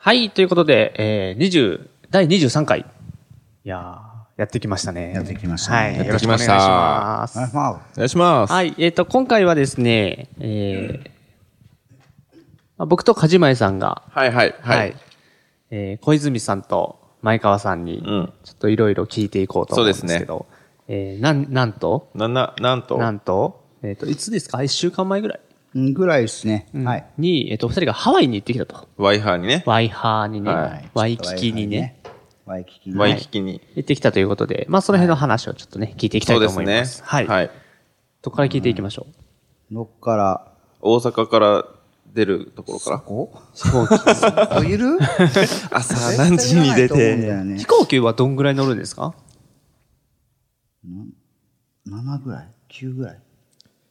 はい、ということで、えー、20、第23回。いやー、やってきましたね。やってきましたねはい、やってよろしくお願いします。あまあ、お願いします。はい、えっ、と、今回はですね、えーまあ、僕と梶前さんが、はいはいは、はいい。えー小泉さんと前川さんに、んちょっといろいろ聞いていこうと思うんですそうですねけど、えーなん、なんと、な、な、なんと、なんと、えっ、と、いつですか？一週間前ぐらい、うんぐらいですね。はい。に、えっ、と、二人がハワイに行ってきたと。ワイハーにね、ワイハーにね、はいワイキキにね、。ワイキキにね。ワイキキに。行ってきたということで、まあ、その辺の話をちょっとね、聞いていきたいとそうですね思います。。はい。はい。どこから聞いていきましょう。どっから、大阪から出るところから？こ？飛行機。おいる朝何時に出て、飛行機はどんぐらい乗るんですか？7ぐらい ?9 ぐらい？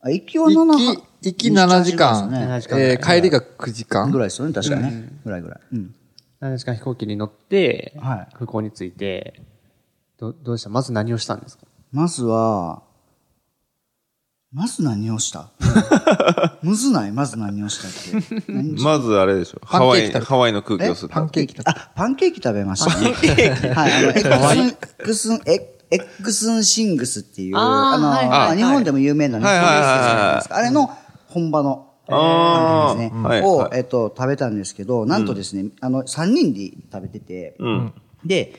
あ、行きは7行き、行き7時間、7時間。えー帰りが9時間。ぐらいですよね、確かね。ぐらいぐらい。うん。7時間飛行機に乗って、はい。空港に着いて、ど、どうでした？まず何をしたんですか？まずは、まず何をした？むずない？まず何をしたって。何まずあれでしょ。パハワイ、ンケーキ食べ。ハワイの空気を吸った。パンケーキだあ、パンケーキ食べましたね。はい、あの、エEggs 'n、エ Eggs 'n Things っていう、あーあの、はいまあはい。日本でも有名な日本はいはいはいはい。あれの本場の、えーあーパンケーキですね。はいをは、いえっと、食べたんですけど、なんとですね、あの、3人で食べてて、うん。で、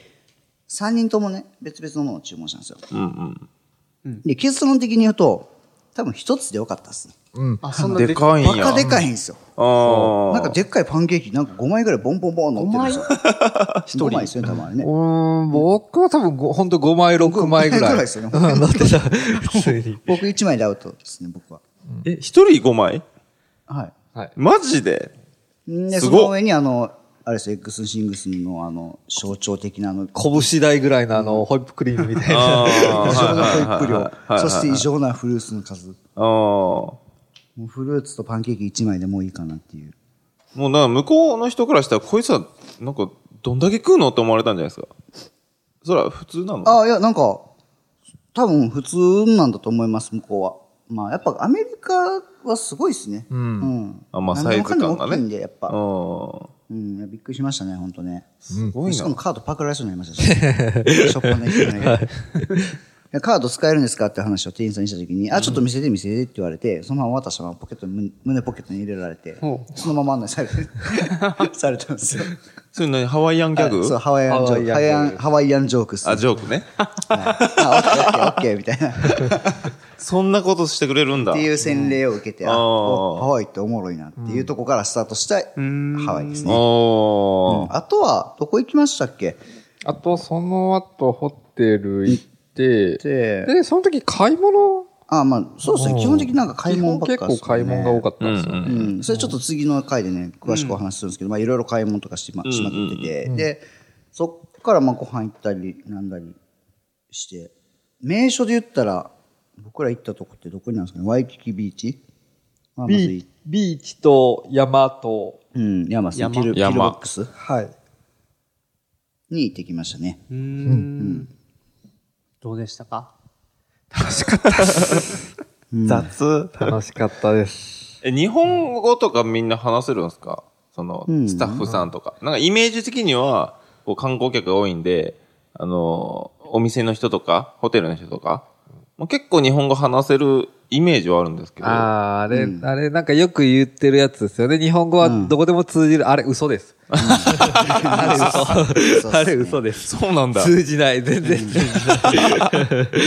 3人ともね、別々のものを注文したんですよ。うんうん。で、結論的に言うと、多分一つでよかったっすね。あ、そんなでかいんや。バカでかいんですよ。ああ。なんかでっかいパンケーキ、なんか5枚ぐらいボンボンボン乗ってるんですよ。一人5枚ですよね、多分あれね。うーん、僕は多分ごほんと5枚、6枚ぐらい。ぐらいですよねうん乗ってた。普通に。僕1枚でアウトですね、僕は。え、一人5枚？はい。マジで？で、すごっその上にあの、あれですよ、X シングスのあの、象徴的なあの、拳台ぐらいのあの、ホイップクリームみたいな。ああ。異常なホイップ量はいはいはい、そして異常なフルーツの数。ああ。ももうフルーツとパンケーキ1枚でもういいかなっていう。うだから向こうの人からしたら、こいつは、なんか、どんだけ食うのって思われたんじゃないですか。それは普通なのあ、いや、なんか、多分普通なんだと思います、向こうは。まあ、やっぱアメリカはすごいですね。うん。あまあ何でもかんでもサイズ感がね大きいんで、やっぱ。ううん、びっくりしましたね、本当ね。すごいなしかも。カードパクられそうになりましたし。しょっぱない人が いやカード使えるんですかって話を店員さんにしたときに、あ、ちょっと見せて見せてって言われて、そのまま渡したままポケットに、胸胸ポケットに入れられて、そのまま案内されて、されたんですよ。それ何ハワイアンギャグ？そう、ハワイアンジョーク。ハワイアン、ジョークっす。あ、ジョークね。はいあ、オッケーオッケーオッケーみたいな。っそんなことしてくれるんだ。ていう洗礼を受けて、あ、あー。おハワイっておもろいなっていうとこからスタートしたハワイですね。あとは、どこ行きましたっけ？あと、その後、ホテル行って、で、で、その時買い物？あ、まあ、そうですね。基本的になんか買い物ばっかり結構買い物が多かっったんですよね。うん。それちょっと次の回でね、詳しくお話しするんですけど、まあいろいろ買い物とかしましまくってて、で、そっからまあご飯行ったり、なんだりして、名所で言ったら、僕ら行ったとこってどこになるんですかね？ワイキキビーチ？まあまずいビービーチと山と、うん、山ですね。山ピル、ピルボ山ックス？はい。に行ってきましたね。うーん。どうでしたか？雑。楽しかったです。え、日本語とかみんな話せるんですか？その、スタッフさんとか。なんかイメージ的には、こう観光客が多いんで、あの、お店の人とか、ホテルの人とか、まあ、結構日本語話せるイメージはあるんですけど。あーあれ、あれ、なんかよく言ってるやつですよね。日本語はどこでも通じる。あれ、嘘です。あれ嘘。あれ嘘です。そうなんだ。通じない。全然通じない。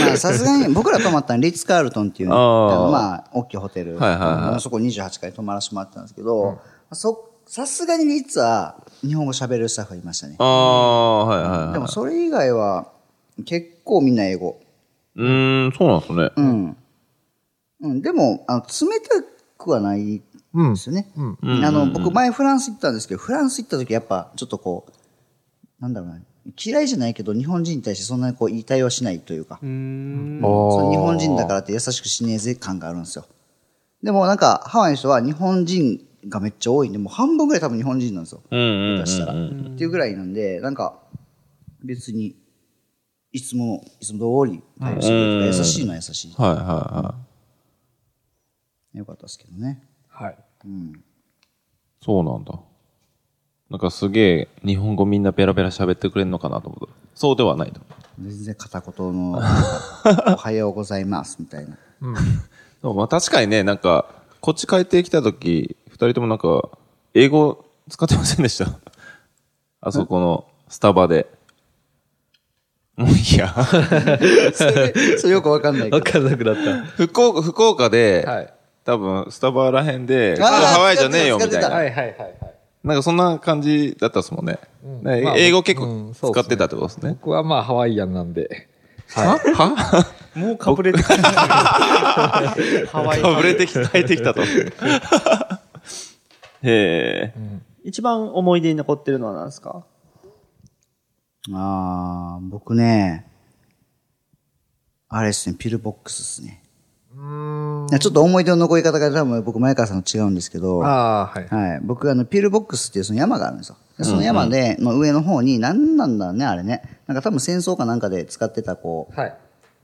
まあ、さすがに、僕ら泊まったのリッツ・カールトンっていうまあ、大きいホテル。はいはいはいそこ28階泊まらせてもらったんですけど、そ、さすがにリッツは、日本語喋れるスタッフがいましたね。ああ、はいはいはい。でも、それ以外は、結構みんな英語。うーん、そうなんですね。うん。うん、でも、あの、冷たくはないんですよね。うんあの、僕前フランス行ったんですけど、フランス行った時やっぱちょっとこう、なんだろうな、嫌いじゃないけど日本人に対してそんなにこう言い対応しないというか、うんその日本人だからって優しくしねえぜ感があるんですよ。でもなんかハワイの人は日本人がめっちゃ多いんで、もう半分ぐらい多分日本人なんですよ。うんうんうん下手したら。っていうぐらいなんで、なんか、別に、いつも、いつも通り対応してくれるから優しいのは優しい。はいはいはよかったですけどね。はい。い。そうなんだ。なんかすげえ日本語みんなペラペラ喋ってくれんのかなと思った。そうではないと。全然片言の、おはようございます、みたいな。でもまあ確かにね、なんか、こっち帰ってきた時、二人ともなんか、英語使ってませんでした？あそこのスタバで。もういいや。それ、それよくわかんないけわど。かんなくなった。福岡、福岡で、はい。多分、スタバらへんで、ハワイじゃねえよ、みたい使ってたな。はいはいはいはい。なんかそんな感じだったっすもんね。ねまあ英語結構使ってたってことですね。僕はまあハワイアンなんで。は？はもうかぶれてきた。ハワイかぶれてき、変えてきたと。へえ。一番思い出に残ってるのは何ですか？あー、僕ね、あれですね、ピルボックスですね。ちょっと思い出の残り方が多分僕前川さんと違うんですけど、ああ、はい。はい。僕、あの、ピルボックスっていうその山があるんですよ。でその山で、の上の方に、何なんだろうね、あれね。なんか多分戦争かなんかで使ってた、こう、はい。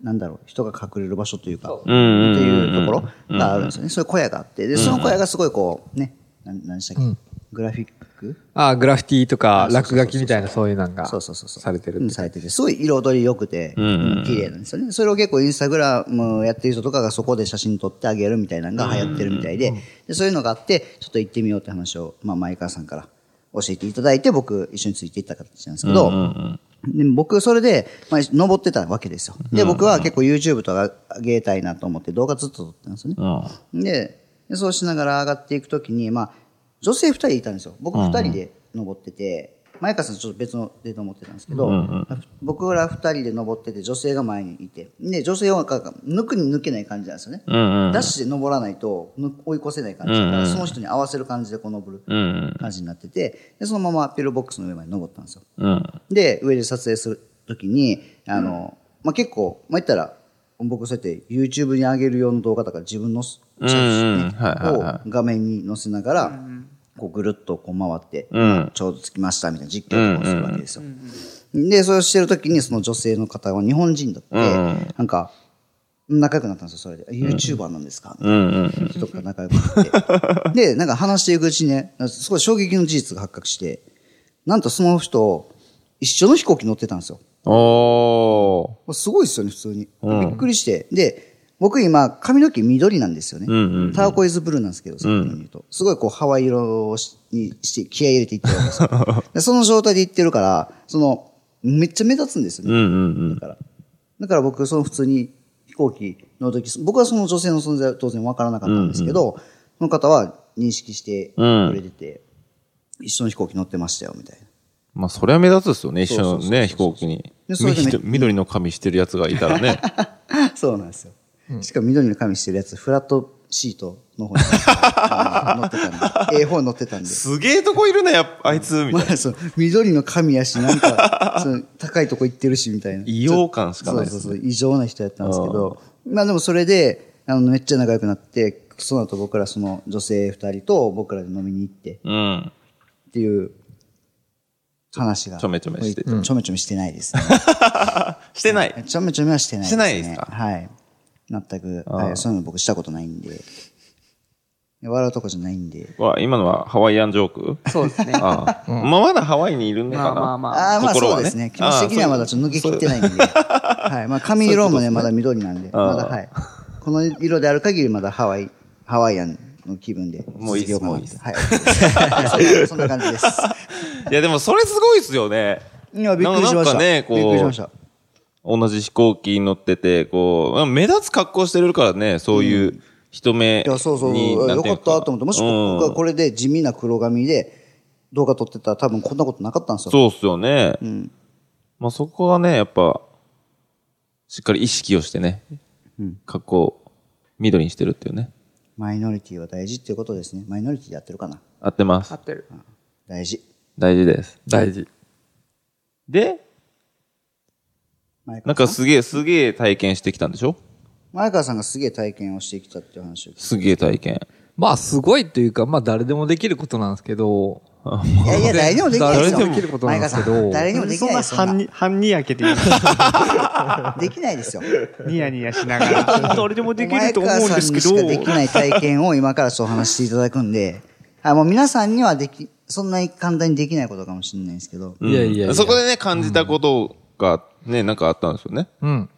なんだろう、人が隠れる場所というか、そうっていうところがあるんですよね。そういう小屋があって、で、その小屋がすごいこう、ね、なん何でしたっけ、グラフィック？ああ、グラフィティとか落書きみたいなそういうのがそうそうそうそう。されてるうん。されてて、すごい彩り良くて、綺麗なんですよね。それを結構インスタグラムやってる人とかがそこで写真撮ってあげるみたいなのが流行ってるみたいで、でそういうのがあって、ちょっと行ってみようって話を、まあ、前川さんから教えていただいて、僕一緒についていった形なんですけど、で僕、それで、まあ、登ってたわけですよ。で、僕は結構 YouTube とか上げたいなと思って動画ずっと撮ってたんですよね。でそうしながら上がっていくときに、まあ、女性二人いたんですよ。僕二人で登ってて、前川さんとちょっと別ので登ってたんですけど、僕ら二人で登ってて、女性が前にいて、で、女性はなんか抜くに抜けない感じなんですよね。うんうん。ダッシュで登らないとぬ追い越せない感じだから、その人に合わせる感じでこう登るうんうん。感じになってて、で、そのままピルボックスの上まで登ったんですよ。うん。で、上で撮影するときに、あの、まあ、結構、まあ、言ったら、僕そうやって YouTube に上げる用の動画とか自分の写うんうん真はいはいはを画面に載せながら、こうぐるっとこう回って、うん。ちょうど着きましたみたいな実況とかをするわけですよ。で、それをしてるときにその女性の方は日本人だって、うんなんか、仲良くなったんですよ、それで。YouTuber なんですか、みたいうんうん。な人とか仲良くなって。で、なんか話していくうちにね、すごい衝撃の事実が発覚して、なんとその人、一緒の飛行機乗ってたんですよ。おー。すごいですよね、普通に。びっくりして。で、僕今、髪の毛緑なんですよね。んうんうんターコイズブルーなんですけど、さっきの言うと。すごいこう、ハワイ色にして、気合い入れていってるわけですよ。でその状態で行ってるから、その、めっちゃ目立つんですよね。うんうんうん。だから。だから僕、その普通に飛行機の時、僕はその女性の存在は当然わからなかったんですけど、その方は認識してくれてて、一緒の飛行機乗ってましたよ、みたいな。まあ、それは目立つですよね、一緒のね、飛行機に。緑の髪してるやつがいたらね。そうなんですよ。しかも緑の髪してるやつ、フラットシートの方に乗ってたんで、ええ方に乗ってたんで。すげえとこいるね、やっぱ、あいつ、みたいな。まあ、そう、緑の髪やし、なんか、その高いとこ行ってるし、みたいな。異様感しかないですそうそうそう、異常な人やったんですけど、まあでもそれで、あの、めっちゃ仲良くなって、その後僕らその女性二人と僕らで飲みに行ってうん。っていう話が。ちょめちょめしてちょめちょめしてないですね。してない。ちょめちょめはしてないね。してないですか？はい。全く、はい、そういうの僕したことないんで。笑うとこじゃないんで。わ、今のはハワイアンジョーク？そうですね。ああ。まあ、まだハワイにいるのかな？まあまあまあ。ああ、まあそうですね。気持ち的にはまだちょっと抜けきってないんで。はい。まあ髪色もね、まだ緑なんで。まだはい。この色である限りまだハワイ、ハワイアンの気分でもういいっすもういいっすはい。そんなそんな感じです。いや、でもそれすごいっすよね。いや、びっくりしました。なんかねこうびっくりしました。同じ飛行機に乗ってて、こう、まあ目立つ格好してるからね、そういう人目に。いや、そうそう。よかったと思って、もし僕がこれで地味な黒髪で動画撮ってたら多分こんなことなかったんですよ。そうっすよね。まあそこはね、やっぱ、しっかり意識をしてね、格好、緑にしてるっていうね。マイノリティは大事っていうことですね。マイノリティでやってるかな合ってます合。ってる。大事。大事です。大事。で、なんかすげえ、すげえ体験してきたんでしょ？前川さんがすげえ体験をしてきたっていう話を聞いて。すげえ体験。まあ、すごいというか、まあ、誰でもできることなんですけど、いやいや、誰にもできないですよ。誰でもできることなんですけど前川さん誰にもできないなです。そんな半に、半にやけて言うできないですよ。ニヤニヤしながら。誰でもできると思うんですけど。前川さんにしかできない体験を今からそう話していただくんで、あもう皆さんにはでき、そんなに簡単にできないことかもしれないですけど、いやいやいやそこでね、感じたことがね、なんかあったんですよね。うん。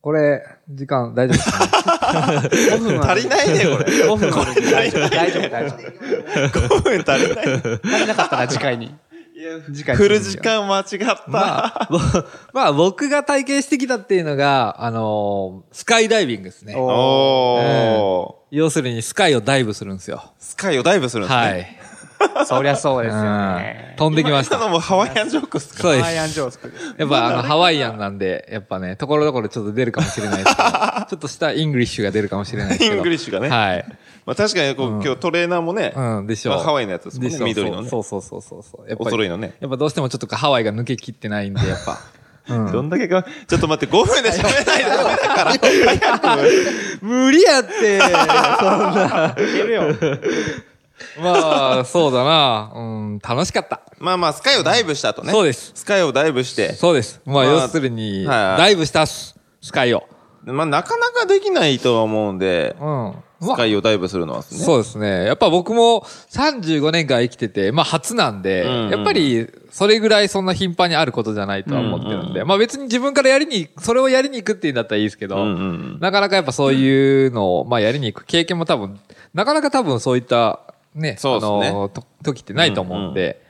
これ、時間大丈夫ですか？ね足りないね、これ。5分これで大丈夫、大丈夫、大丈夫。5分足りない。足りなかったら次回に。次回に来る時間間違った。まあ、ぼまあ、僕が体験してきたっていうのが、あのースカイダイビングですね。おー。要するにスカイをダイブするんですよ。スカイをダイブするんですね。はい。そりゃそうですようんね。飛んできました。今のもハワイアンジョークっすか？そうですハワイアンジョースクです。やっぱあの、ハワイアンなんで、やっぱね、ところどころちょっと出るかもしれないですけど、ちょっとしたイングリッシュが出るかもしれないですけど。イングリッシュがねはい。まあ確かにこう、今日トレーナーもね、うん、でしょう。まあハワイのやつですもんね緑のねそうそうそうそうそう。やっぱりお揃いのね。やっぱどうしてもちょっとハワイが抜けきってないんで、やっぱ。うんどんだけか、ちょっと待って、5分で喋れないとダメだから。無理やって、そんな。いけるよ。まあ、そうだな。うん、楽しかった。まあまあ、スカイをダイブしたとね。そうです。スカイをダイブして、そうです。まあ、まあ要するに、はいダイブしたススカイを。まあなかなかできないとは思うんで、うん。スカイをダイブするのはね。そうですね。やっぱ僕も35年間生きてて、まあ初なんで、うんうんやっぱりそれぐらいそんな頻繁にあることじゃないとは思ってるんで、まあ別に自分からやりに、それをやりに行くっていうんだったらいいですけど、うんうんなかなかやっぱそういうのを、まあやりに行く経験も多分、なかなか多分そういったね、そうですねあの、と時ってないと思うんで、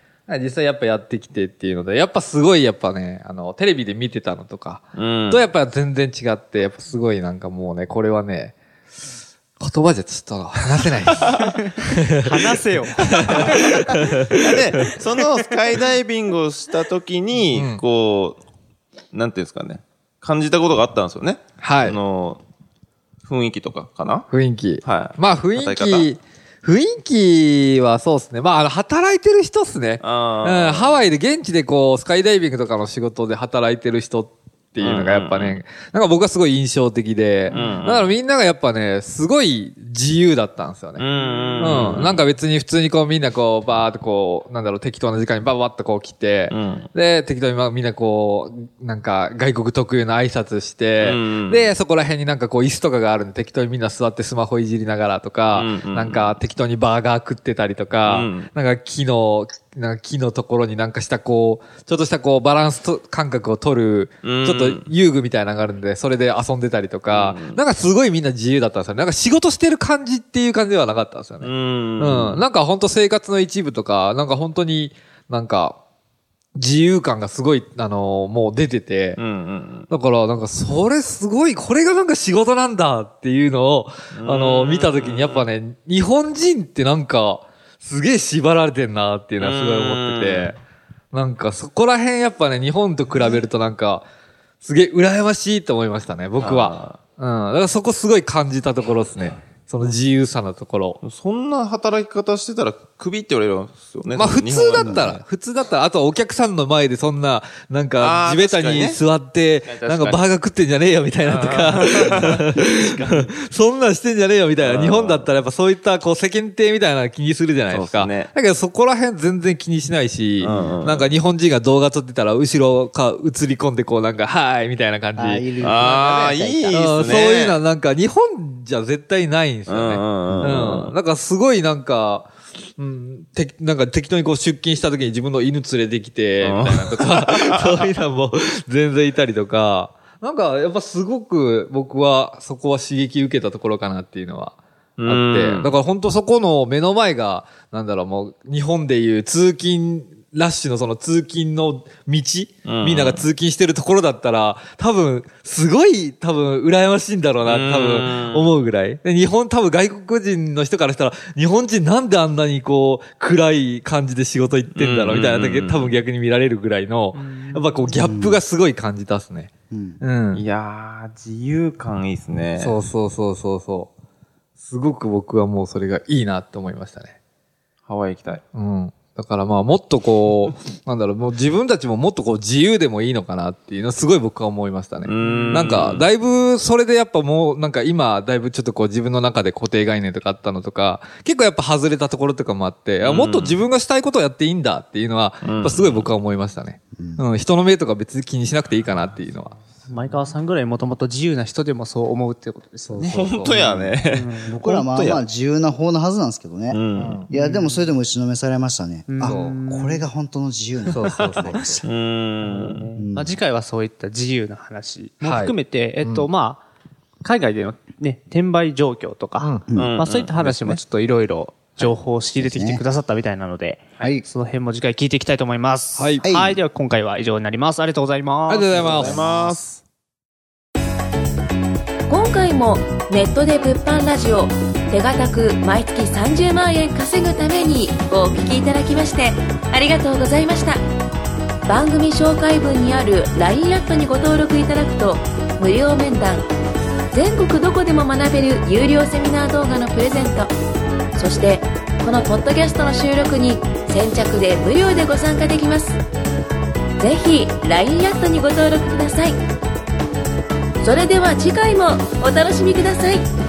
実際やっぱやってきてっていうので、やっぱすごいやっぱね、あの、テレビで見てたのとか、うん。とやっぱ全然違って、やっぱすごいなんかもうね、これはね、言葉じゃちょっと話せないです。話せよ。で、そのスカイダイビングをした時に、うんこう、なんていうんですかね、感じたことがあったんですよね。はいあの、雰囲気とかかな？雰囲気。はいまあ雰囲気、雰囲気はそうですね。まああの、働いてる人っすね。うん、ハワイで現地でこう、スカイダイビングとかの仕事で働いてる人っていうのがやっぱね、なんか僕はすごい印象的で、んうん。だからみんながやっぱね、すごい自由だったんですよね。うんうんうん。なんか別に普通にこうみんなこう、バーっとこう、なんだろう、適当な時間にババッとこう来て、うん。で、適当にまあみんなこう、なんか外国特有の挨拶して、うんで、そこら辺になんかこう椅子とかがあるんで適当にみんな座ってスマホいじりながらとか、うんうん。なんか適当にバーガー食ってたりとか、うん。なんか木の、なんか木のところになんかしたこう、ちょっとしたこうバランスと感覚を取る、うん。ちょっと遊具みたいなのがあるんで、それで遊んでたりとか、なんかすごいみんな自由だったんですよね。なんか仕事してる感じっていう感じではなかったんですよね。うん。うん。なんか本当生活の一部とか、なんか本当になんか自由感がすごい、あのーもう出てて、うんうんだからなんかそれすごい、これがなんか仕事なんだっていうのを、あのー見たときにやっぱね、日本人ってなんかすげえ縛られてんなっていうのはすごい思ってて、なんかそこら辺やっぱね、日本と比べるとなんか、すげえ羨ましいと思いましたね、僕は。うん。だからそこすごい感じたところですね。その自由さのところ。そんな働き方してたらクビって言われるんですよね。まあ普通だったら、普通だったら、あとはお客さんの前でそんな、なんあかー地べたに座ってなんかバーガー食ってんじゃねえよみたいなとか、そんなんしてんじゃねえよみたいな。日本だったらやっぱそういったこう世間体みたいなの気にするじゃないですか。だけどそこら辺全然気にしないし、なんか日本人が動画撮ってたら後ろか映り込んでこうなんか、はーいみたいな感じ。あああ、いいですね。うんそういうのはなんか日本じゃ絶対ないんですよね。うんうん。なんかすごいなんか、うん、て、なんか適当にこう出勤した時に自分の犬連れてきて、うんみたいなとか、そういうのも全然いたりとか、なんかやっぱすごく僕はそこは刺激受けたところかなっていうのは。あって、うんだから本当そこの目の前が、なんだろう、もう日本でいう通勤、ラッシュのその通勤の道、うんみんなが通勤してるところだったら、多分、すごい多分、羨ましいんだろうな、多分、思うぐらい。で日本、多分外国人の人からしたら、日本人なんであんなにこう、暗い感じで仕事行ってんだろう、みたいなだけ、多分逆に見られるぐらいの、やっぱこう、ギャップがすごい感じたっすね。うんうん。いやー、自由感いいですね。そうそうそうそうそう。すごく僕はもうそれがいいなって思いましたね。ハワイ行きたい。うん。だからまあもっとこう、なんだろう、もう自分たちももっとこう自由でもいいのかなっていうのはすごい僕は思いましたね。んなんか、だいぶそれでやっぱもうなんか今、だいぶちょっとこう自分の中で固定概念とかあったのとか、結構やっぱ外れたところとかもあって、あもっと自分がしたいことをやっていいんだっていうのは、やっぱすごい僕は思いましたね。うん、人の目とか別に気にしなくていいかなっていうのは。前川さんぐらいもともと自由な人でもそう思うっていうことですよね。本当やね。僕らまあまあ自由な方のはずなんですけどね。うん。いや、でもそれでも打ちのめされましたね。あ、これが本当の自由なそうそうそう。うん。まあ、次回はそういった自由な話もはい含めて、えっと、まあ、海外でのね、転売状況とか、うんまあそういった話もちょっといろいろ情報を仕入れてきてくださったみたいなので、はいその辺も次回聞いていきたいと思います。はいはい。では今回は以上になります。ありがとうございます。ありがとうございますます。今回もネットで物販ラジオ手堅く毎月30万円稼ぐためにお聞きいただきましてありがとうございました番組紹介文にある LINE アットにご登録いただくと無料面談全国どこでも学べる有料セミナー動画のプレゼントそしてこのポッドキャストの収録に先着で無料でご参加できます。是非 LINE アットにご登録ください。それでは次回もお楽しみください。